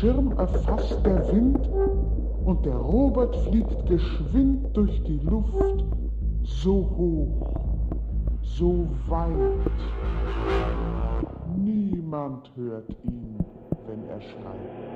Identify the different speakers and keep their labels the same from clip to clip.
Speaker 1: Schirm erfasst der Wind und der Robert fliegt geschwind durch die Luft, so hoch, so weit. Niemand hört ihn, wenn er schreit.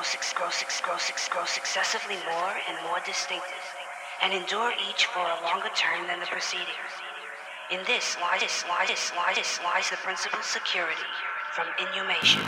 Speaker 1: grow successively more and more distinctive, and endure each for a longer term than the preceding. In this lies, this lies, this lies, this lies the principal security from inhumation.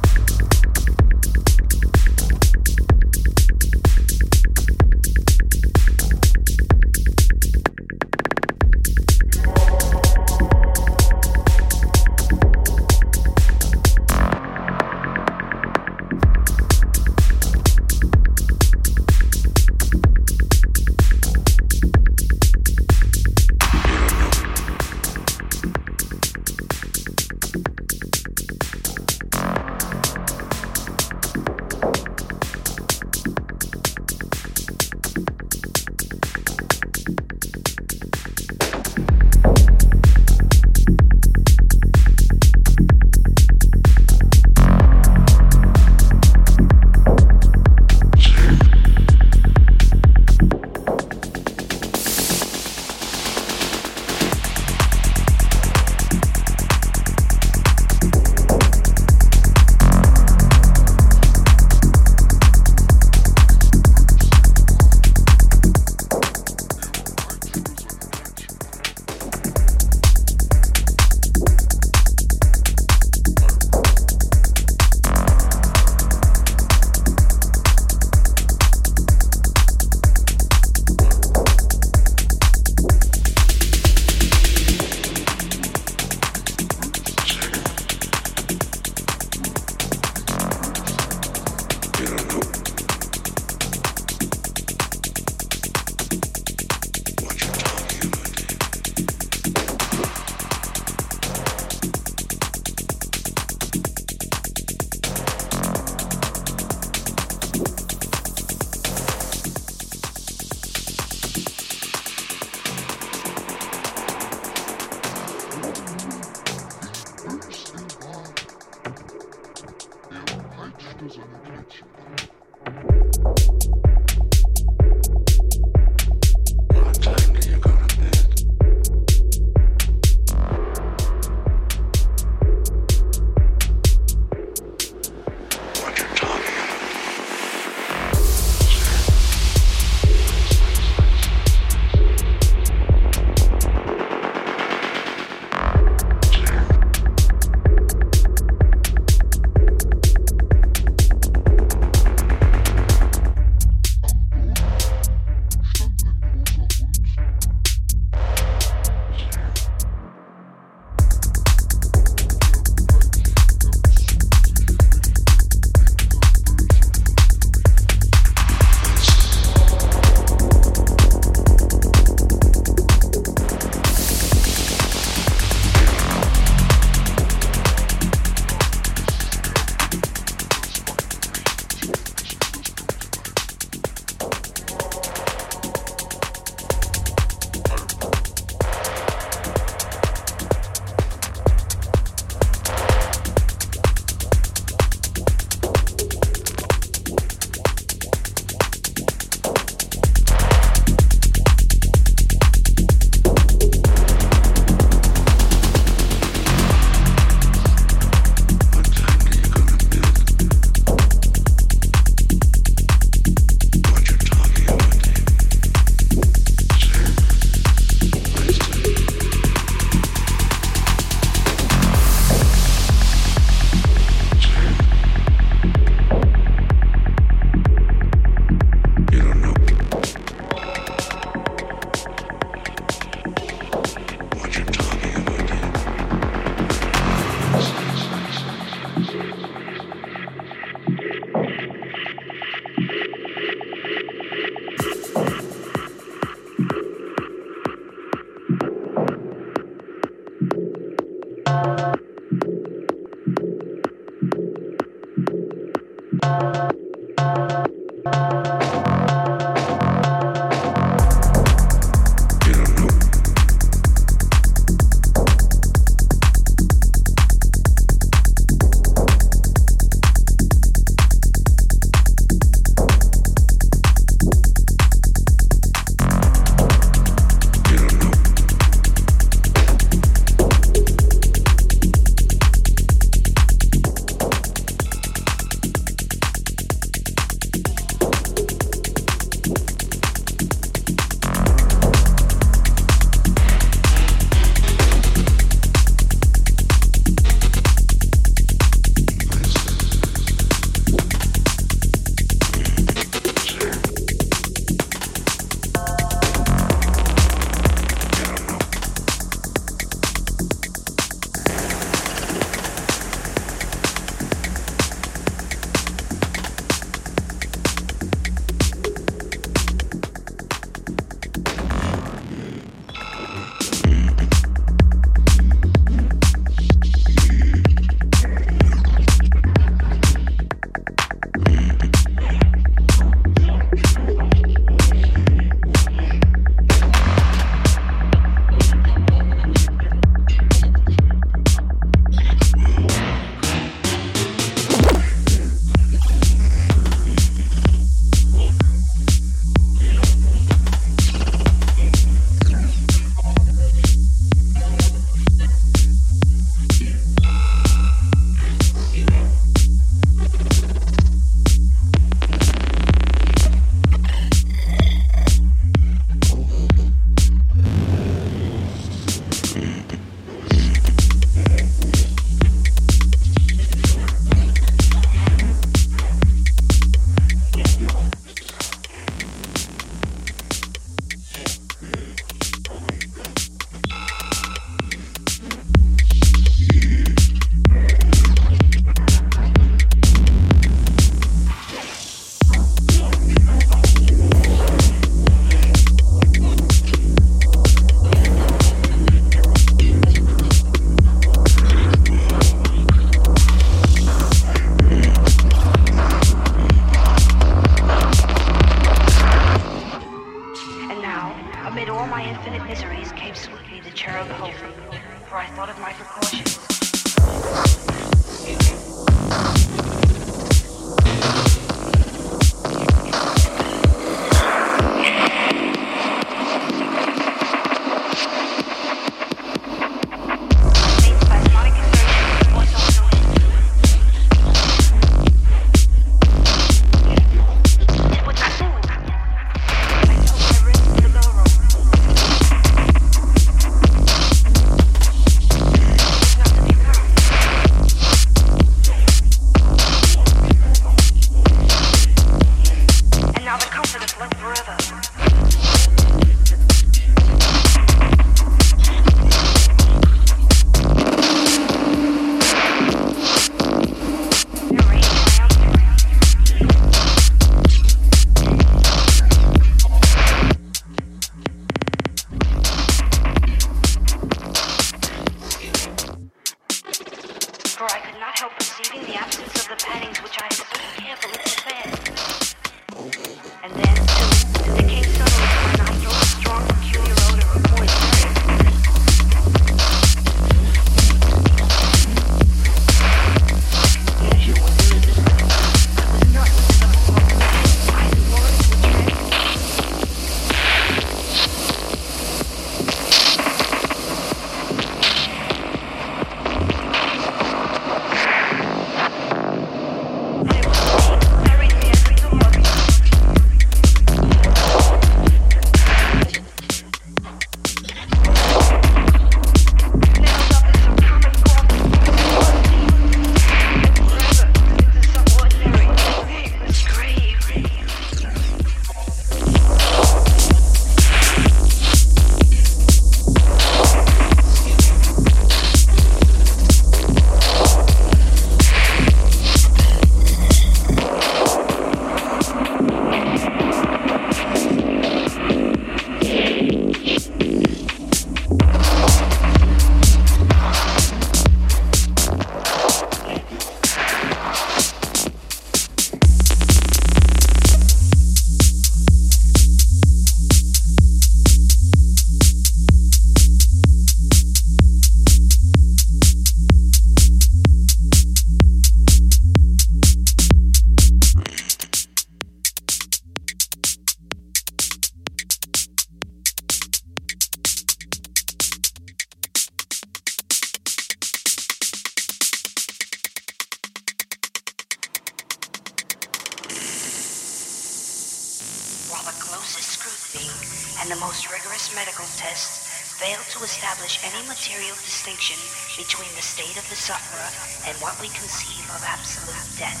Speaker 1: tests failed to establish any material distinction between the state of the sufferer and what we conceive of absolute death.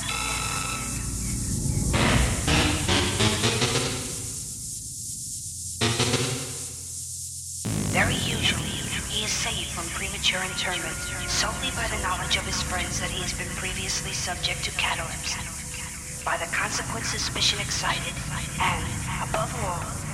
Speaker 1: Very usually, he is saved from premature interment solely by the knowledge of his friends that he has been previously subject to catalepsy, by the consequent suspicion excited, and, above all,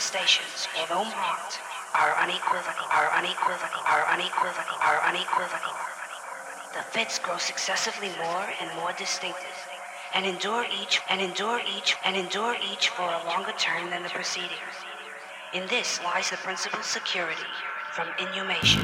Speaker 1: manifestations, although marked, are unequivocal, are unequivocal, are unequivocal, are unequivocal. The fits grow successively more and more distinctive, and endure each and endure each and endure each for a longer term than the preceding. In this lies the principal security from inhumation.